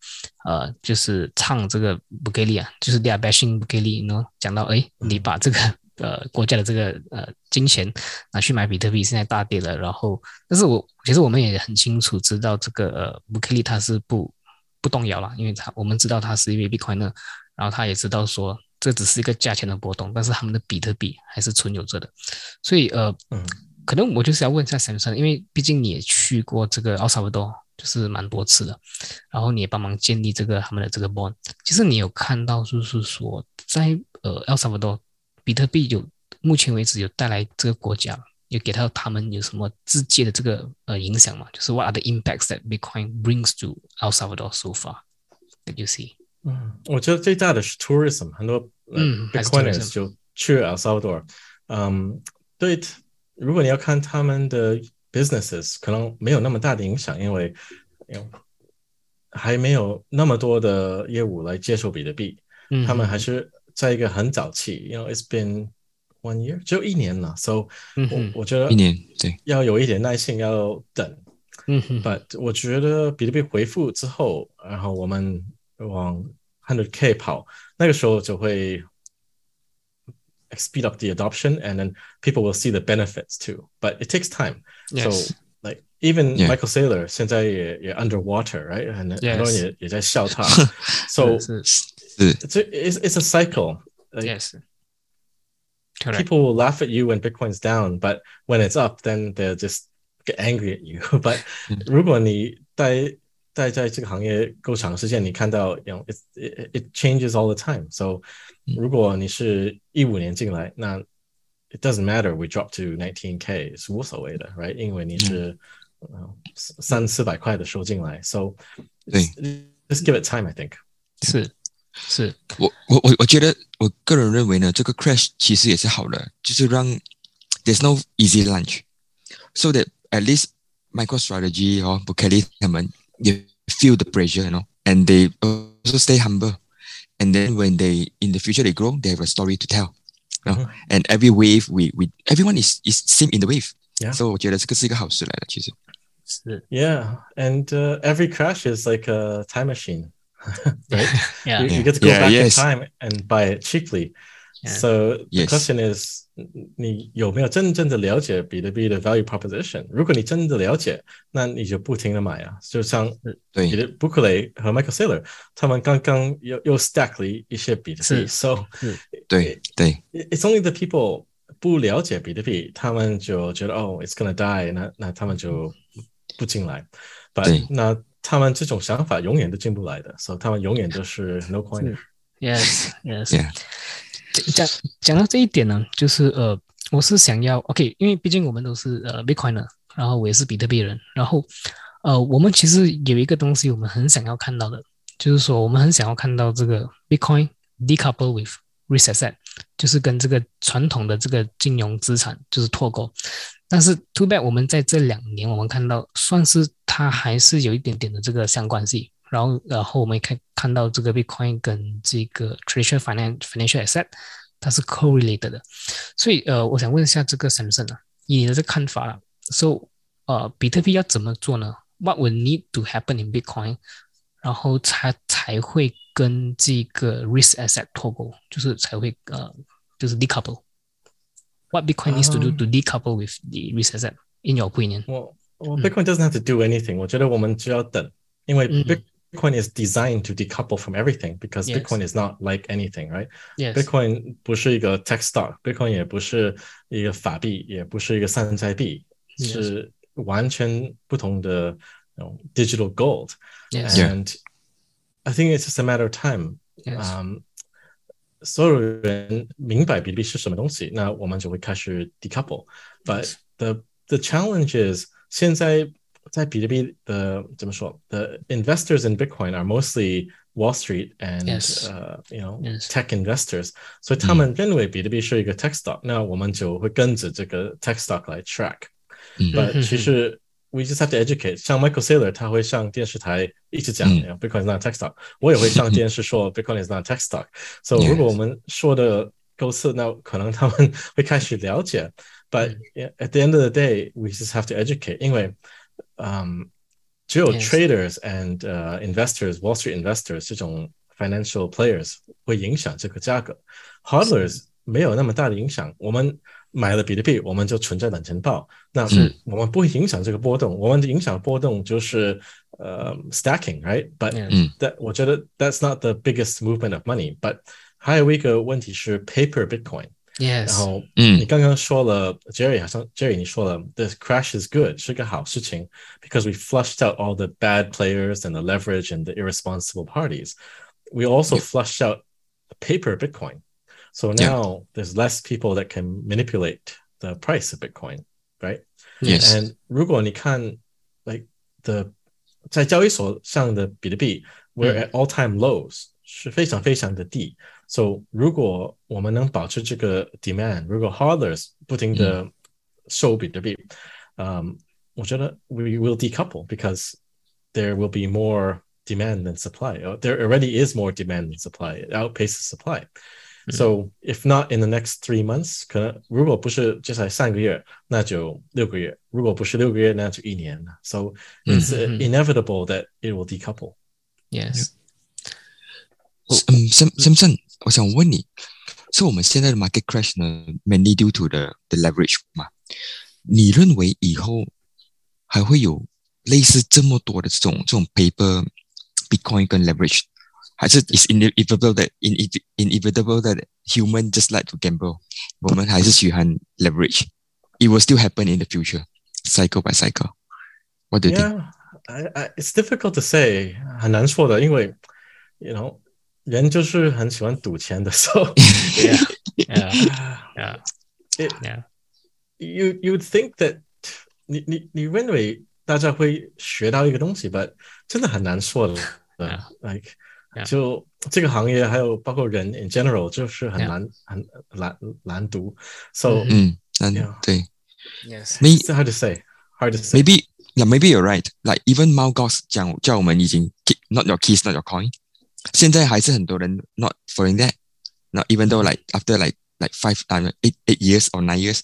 呃，就是唱这个不给力啊，就是 they are bashing 不给力，呢，讲到哎，你把这个呃国家的这个呃金钱拿去买比特币，现在大跌了，然后，但是我其实我们也很清楚知道这个呃不给力它是不不动摇了，因为他我们知道他是因为币块呢，然后他也知道说这只是一个价钱的波动，但是他们的比特币还是存有着的，所以呃，嗯。可能我就是要问一下 Samson，因为毕竟你也去过这个奥萨维多，就是蛮多次的，然后你也帮忙建立这个他们的这个 bond。其实你有看到，就是说在呃奥萨维多，比特币有目前为止有带来这个国家，有给到他们有什么直接的这个呃影响吗？就是 What are the impacts that Bitcoin brings to El Salvador so far? that you see？嗯，我觉得最大的是 tourism，很多嗯 Bitcoiners 就去 El Salvador，嗯，对。如果你要看他们的 businesses，可能没有那么大的影响，因为还没有那么多的业务来接受比特币。嗯，他们还是在一个很早期，因为 it's been one year，只有一年了，so 我我觉得一年对要有一点耐心，要等。嗯哼，but 我觉得比特币回复之后，然后我们往 hundred k 跑，那个时候就会。speed up the adoption and then people will see the benefits too. But it takes time. Yes. So like even yeah. Michael Saylor 现在也也 underwater, right? And yes. 很多人也也在笑他。so it's a, it's, it's a cycle. Like, yes. Correct. People will laugh at you when Bitcoin's down, but when it's up, then they'll just get angry at you. but 如果你待待在这个行业够长时间，你看到，you know, it it it changes all the time. So 如果你是一五年进来，那 it doesn't matter we drop to 19k 是无所谓的，right？因为你是 三四百块的收进来，so 对，just give it time. I think 是是，我我我我觉得我个人认为呢，这个 crash 其实也是好的，就是让 there's no easy lunch，so that at least MicroStrategy 和 Bukele 他们也 feel the pressure，you know，and they also stay humble。and then when they in the future they grow, they have a story to tell. You know? mm-hmm. And every wave, we we everyone is is same in the wave. Yeah. So 我觉得这个是一个好事来的，其实。Yeah, and uh, every crash is like a time machine, right? yeah. You, you, get to go yeah, back yes. in time and buy it cheaply. Yeah. So the yes. question is 你有没有真正的了解比特币的 value proposition？如果你真的了解，那你就不停的买啊。就像对比特 b u k l e 和 Michael Saylor 他们刚刚又又 stack 了一些比特币，so 对对，it's only the people 不了解比特币，他们就觉得哦，it's gonna die，那那他们就不进来。But 那他们这种想法永远都进不来的，so 他们永远都是 no coin。Yes, yes. 讲讲到这一点呢，就是呃，我是想要 OK，因为毕竟我们都是呃 Bitcoiner，，然后我也是比特币人，然后呃，我们其实有一个东西我们很想要看到的，就是说我们很想要看到这个 Bitcoin decouple with risk asset，就是跟这个传统的这个金融资产就是脱钩。但是 too bad，我们在这两年我们看到，算是它还是有一点点的这个相关性。然后，然后我们看看到这个 Bitcoin 跟这个 Traditional Finance financial asset 它是 correlated 的，所以呃，我想问一下这个 Samson 啊，你的这看法了，so 呃，比特币要怎么做呢？What would need to happen in Bitcoin，然后才才会跟这个 risk asset 脱钩，就是才会呃，就是 decouple。What Bitcoin needs to do to decouple with the risk asset in your opinion？我我 Bitcoin doesn't have to do anything，我觉得我们只要等，因为 Bit Bitcoin is designed to decouple from everything because Yes. Bitcoin is not like anything, right? Yes. Bitcoin 不是一个 tech stock，Bitcoin 也不是一个法币，也不是一个山寨币 Yes. 是完全不同的 那种 digital gold。 Yes. Yeah. And I think it's just a matter of time. Yes. 嗯，所有人明白比特币是什么东西，那我们就会开始 decouple。But Yes. the the challenge is 现在在比特币的怎么说？The investors in Bitcoin are mostly Wall Street and Yes. uh, you know Yes. tech investors，所以他们认为比特币是一个 tech stock，、那我们就会跟着这个 tech stock 来 track。嗯 But 其实 we just have to educate，像 Michael Saylor 他会上电视台一直讲、嗯 you know, Bitcoin is not a tech stock，我也会上电视说 Bitcoin is not a tech stock。So Yes. 如果我们说的够次，那可能他们会开始了解。But 嗯 yeah, at the end of the day, we just have to educate，因为嗯，只有 Yes. traders and 呃、investors, Wall Street investors 这种 financial players 会影响这个价格，hodlers 没有那么大的影响。我们 买了比特币，我们就存在冷钱包，那是我们不会影响这个波动。我们的影响波动就是呃 stacking，right？But Yes. 嗯 that 我觉得 that's not the biggest movement of money。But 还有一个问题是 paper Bitcoin。然 Yes. 后嗯你刚刚说了，Jerry 好像 Jerry 你说了，the crash is good 是个好事情，because we flushed out all the bad players and the leverage and the irresponsible parties. We also flushed out paper Bitcoin. So Yeah. now there's less people that can manipulate the price of Bitcoin, right? Yes. And 如果你看 like the 在交易所上的比特币，we're 嗯 at all time lows，是非常非常的低。So 如果我们能保持这个 demand，如果 hodlers 不停的收比特币，嗯，我觉得 we will decouple because there will be more demand than supply. Uh, There already is more demand than supply. It outpaces supply. So if not in the next three months，可能如果不是就在上个月，那就六个月；如果不是六个月，那就一年了。So it's uh, 嗯嗯 inevitable that it will decouple. Yes. 嗯，Sam Samson，我想问你，是我们现在的 market crash 呢，mainly due to the the leverage 嘛？你认为以后还会有类似这么多的这种这种 paper Bitcoin 跟 leverage， 还是 is inevitable that in inevitable that human just like to gamble，我们还是喜欢 leverage，it will still happen in the future, cycle by cycle. What do you think? Yeah, I, I, it's difficult to say，很难说的，因为 you know 人就是很喜欢赌钱的，so Yeah. Yeah. Yeah. it, Yeah. you you would think that 你你你认为大家会学到一个东西，but 真的很难说的。 Yeah. Like Yeah. 就这个行业还有包括人 in general 就是很 Yeah. 难很难难读，so 嗯.对 Yes.，it's hard to say，hard to say。Maybe yeah, maybe you're right. Like even Mao Goss 讲叫我们已经 keep not your keys, not your coin。现在还是很多人 not following that. Not even though like after like like five um, eight eight years or nine years.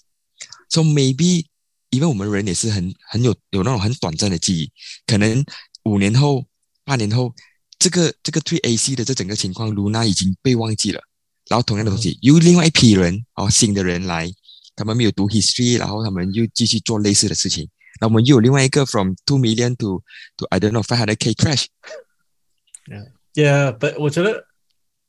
So maybe even 我们人也是很很有有那种很短暂的记忆，可能五年后、八年后，这个这个 Three AC 的这整个情况，Luna 已经被忘记了。然后同样的东西，又另外一批人哦，新的人来，他们没有读 history，然后他们又继续做类似的事情。那我们又有另外一个 from two million to to I don't know five hundred k crash。Yeah, yeah, but 我觉得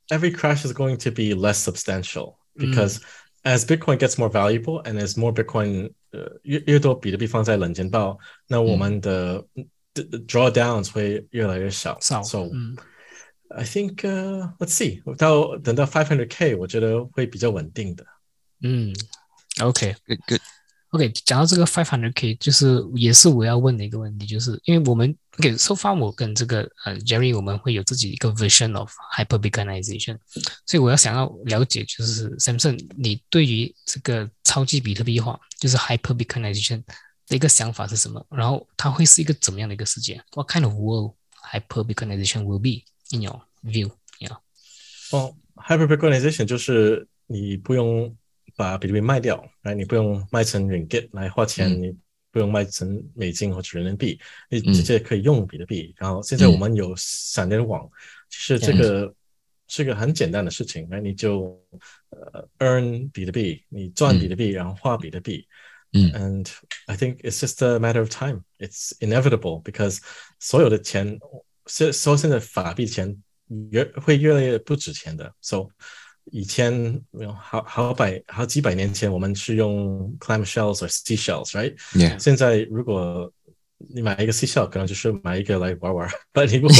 every crash is going to be less substantial because as Bitcoin gets more valuable and as more Bitcoin 呃越越多比特币放在冷钱包，那我们的 drawdowns 会越来越少。少 So 嗯 I think、uh, let's see 到等到 five hundred k，我觉得会比较稳定的。嗯，OK Good good。OK，讲到这个 five hundred k，就是也是我要问的一个问题，就是因为我们 OK，so far 我跟这个呃 Jerry 我们会有自己一个 version of hyper-Bitcoinization，所以我要想要了解，就是 Samson，你对于这个超级比特币化，就是 hyper-Bitcoinization 的一个想法是什么？然后它会是一个怎么样的一个世界？What kind of world hyper-Bitcoinization will be in your view？Yeah，哦、h y p e r Bitcoinization 就是你不用把比特币卖掉，来，你不用卖成 ringgit 来花钱，嗯你不用卖成美金或者人民币，你嗯直接可以用比特币。然后现在嗯我们有闪电网，其实这个是个很简单的事情，来，你就呃 earn 比特币，你赚比特币，然后花比特币。嗯 And I think it's just a matter of time. It's inevitable because 所有的钱 现说现在法币钱越会越来越不值钱的。So 以前有好好百好几百年前，我们是用 clam shells 或 sea shells，right？ Yeah. 现在如果你买一个 sea shell，可能就是买一个来玩玩，但你不会，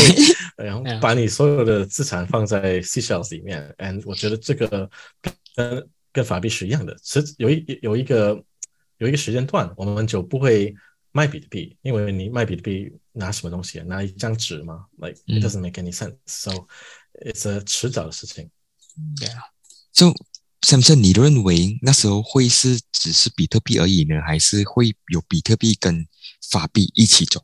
然后 Yeah. 把你所有的资产放在 sea shells 里面。And 我觉得这个跟跟法币是一样的，是有一有一个 有一个时间段，我们就不会卖比特币，因为你卖比特币拿什么东西啊？拿一张纸吗？Like doesn't make any sense. So it's a 迟早的事情。Yeah. So Samson，你认为那时候会是只是比特币而已呢，还是会有比特币跟法币一起走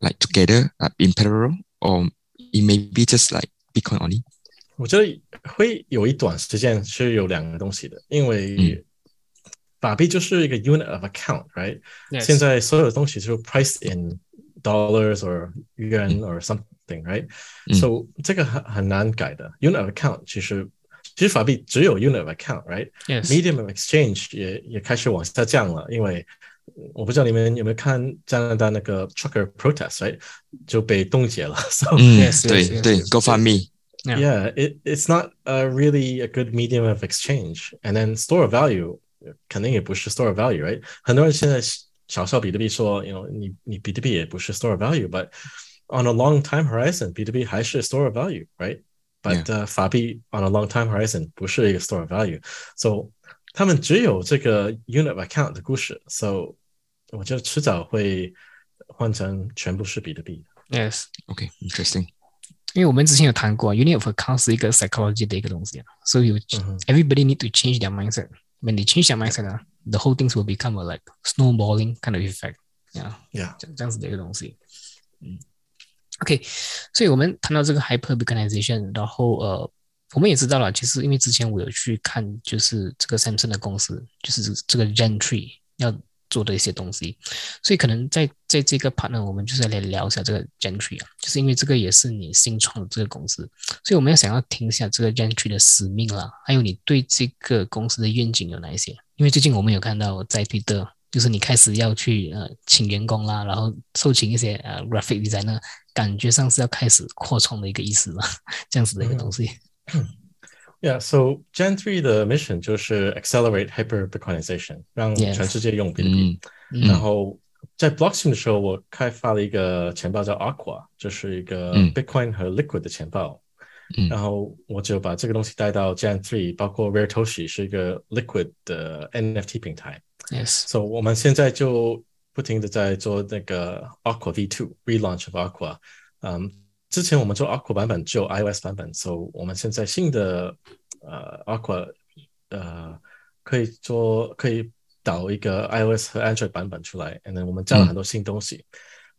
，like together uh, in parallel, or it may be just like Bitcoin only？我觉得会有一段时间是有两个东西的，因为嗯法币就是一个 unit of account，right？ Yes. 现在所有的东西就是 priced in dollars or yuan or something，right？、嗯 So 这个很很难改的 unit of account 其实其实法币只有 unit of account，right？ Yes. medium of exchange 也也开始往下降了，因为嗯我不知道你们有没有看加拿大那个 trucker protest，right？就被冻结了，so 嗯 Yes, yes, 对 yes, 对 yes. ，GoFundMe， Yeah. Yeah, it, it's not a really a good medium of exchange. And then store of value 肯定也不是 store of value, right? 很多人现在嘲笑比特币说，you know，你你比特币也不是 store of value, but on a long time horizon，比特币还是 store of value, right? But、uh, 法币 on a long time horizon 不是一个 store of value, so 他们只有这个 unit of account 的故事，so 我觉得迟早会换成全部是比特币。 Yes. OK，interesting，因为我们之前有谈过，unit of account 是一个 psychology 的一个东西啊，so you 嗯哼 everybody need to change their mindset. When they change their mindset 啊，the whole things will become a like snowballing kind of effect. Yeah. Yeah. 这这样子的一个东西。嗯，OK，所以我们谈到这个 hyper organization，然后呃，我们也知道了，其实因为之前我有去看，就是这个 Samsung 的公司，就是这个 Gentry 要 做的一些东西，所以可能在在这个 part 呢，我们就是来聊一下这个 Gentry 啊，就是因为这个也是你新创的这个公司，所以我们要想要听一下这个 Gentry 的使命啦，还有你对这个公司的愿景有哪一些？因为最近我们有看到在推特，就是你开始要去呃请员工啦，然后授请一些呃 graphic designer，感觉上是要开始扩充的一个意思嘛，这样子的一个东西。Yeah, so Gen 3的 mission 就是 accelerate hyper Bitcoinization，让 Yes 全世界用比特币。嗯嗯然后在 Blockchain 的时候，我开发了一个钱包叫 Aqua，就是一个嗯 Bitcoin 和 Liquid 的钱包。嗯然后我就把这个东西带到 Gen 3，包括 Rare Toshi 是一个 Liquid 的 NFT 平台。 Yes， So 我们现在就不停的在做那个 Aqua V2 relaunch of Aqua。嗯， 之前我们做 Aqua 版本只有 iOS 版本，so 我们现在新的呃 Aqua 呃可以做可以导一个 iOS 和 Android 版本出来，and then 我们加了很多新东西。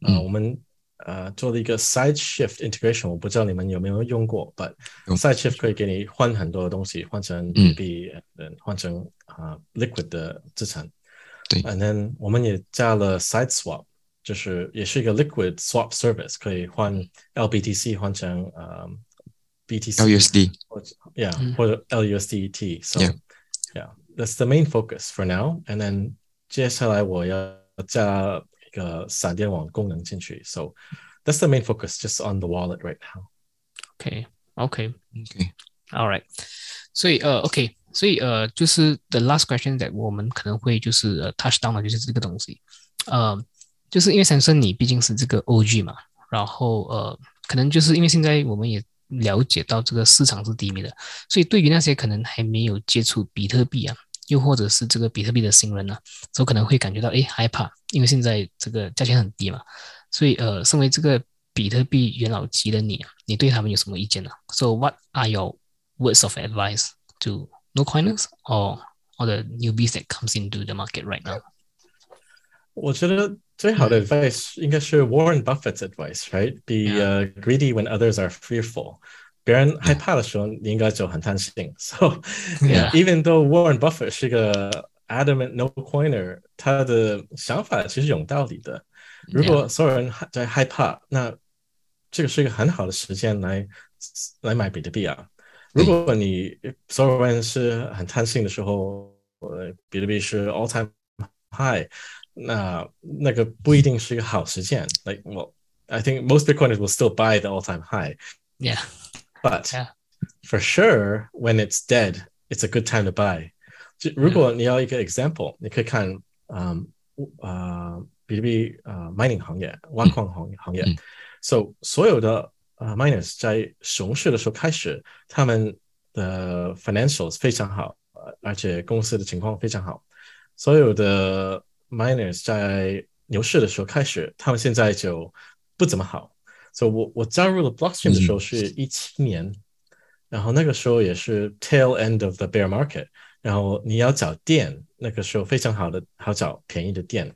嗯。呃，我们呃做了一个 Side Shift integration，我不知道你们有没有用过，but Side Shift 可以给你换很多的东西，换成比特币，嗯，换成啊、Liquid 的资产。对。And then 我们也加了 Side Swap，就是也是一个 Liquid Swap Service，可以换 LBTC 换成呃 BTC。 ，LUSD，或者 yeah，、嗯或者 LUSDT。So Yeah. yeah, that's the main focus for now. And then 接下来我要加一个闪电网功能进去。So that's the main focus, just on the wallet right now. OK，OK， OK， All right，所以呃，OK，所以呃，就是 the last question that 我们可能会就是呃 touch down 的就是这个东西，呃， 就是因为三生你毕竟是这个 OG 嘛，然后呃，可能就是因为现在我们也了解到这个市场是低迷的，所以对于那些可能还没有接触比特币啊，又或者是这个比特币的新人呢、都可能会感觉到诶害怕，因为现在这个价钱很低嘛，所以呃，身为这个比特币元老级的你，你对他们有什么意见呢？So what are your words of advice to no coiners or or the newbies that comes into the market right now? 我觉得最好的 advice 应该是 Warren Buffett's advice, right? Be uh, greedy when others are fearful. 别人害怕的时候，你应该就很贪心。So, yeah, Yeah. even though Warren Buffett 是个 adamant no coiner，他的想法其实有道理的。如果所有人害在害怕，那这个是一个很好的时间来来买比特币啊。如果你所有人是很贪心的时候，呃，比特币是 all time high， 那那个不一定是一个好时间。Like 我 I think most Bitcoiners will still buy the all-time high. Yeah. But Yeah. for sure, when it's dead, it's a good time to buy. 就如果你要一个 example，你可以看，嗯，呃，比特币呃 mining 行业、挖矿行行业嗯，so 所有的呃 miners 在熊市的时候开始，他们的 financials 非常好，呃而且公司的情况非常好。所有的 miners 在牛市的时候开始，他们现在就不怎么好。所以我我加入了 blockchain 的时候是一七年，然后那个时候也是 tail end of the bear market，然后你要找电，那个时候非常好的好找便宜的电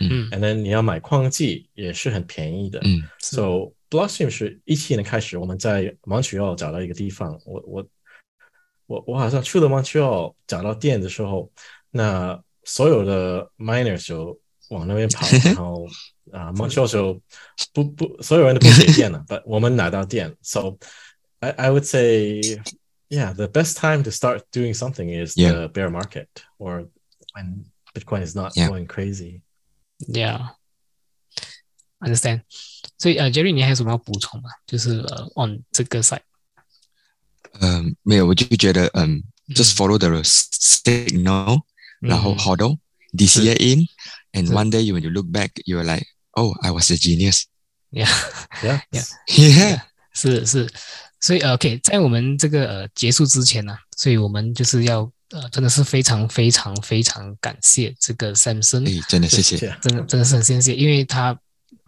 嗯，and then 你要买矿机也是很便宜的。嗯 So blockchain 是一七年开始，我们在 Montreal 找到一个地方，我我我我好像去了 Montreal 找到店的时候，那所有的 miners 就往那边跑，然后啊、Montreal 就不不所有人都不给电了，but 我们拿到电，so I I would say yeah the best time to start doing something is the Yeah. bear market or when Bitcoin is not Yeah. going crazy. Yeah. Understand. 所以呃，Jerry，你还有什么要补充吗？就是呃，on 这个 side。嗯，没有，我就觉得嗯，just follow the signal， 然后嗯 hodl DCA in, and one day you when you look back, you're like, oh, I was a genius. Yeah. Yeah. Yeah. Yeah. 是是，所以呃 OK，在我们这个呃结束之前呢，所以我们就是要呃，真的是非常非常非常感谢这个 Samson，哎，真的谢谢。真的真的是很谢谢，因为他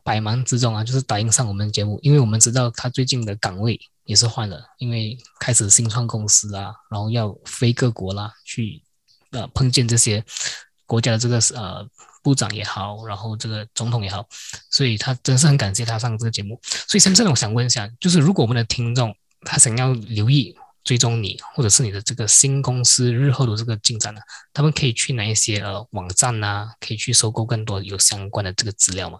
百忙之中啊，就是答应上我们的节目，因为我们知道他最近的岗位也是换了，因为开始新创公司啊，然后要飞各国啦，去呃碰见这些国家的这个呃部长也好，然后这个总统也好，所以他真是很感谢他上这个节目。所以先生我想问一下，就是如果我们的听众他想要留意追踪你，或者是你的这个新公司日后的这个进展呢，他们可以去哪一些呃网站呐、可以去收购更多有相关的这个资料吗？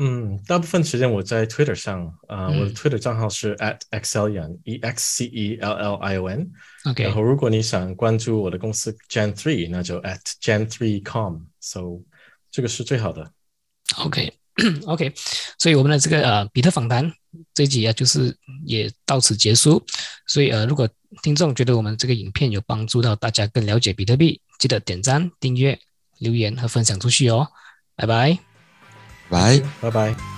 嗯，大部分时间我在 Twitter 上，呃，嗯我的 Twitter 账号是 at x c e l l i o n。OK，然后如果你想关注我的公司 Gen Three，那就 at Gen Three com。So 这个是最好的。OK OK，所以我们的这个呃比特访谈这一集啊，就是也到此结束。所以呃，如果听众觉得我们这个影片有帮助到大家更了解比特币，记得点赞、订阅、留言和分享出去哦。拜拜。拜。拜拜。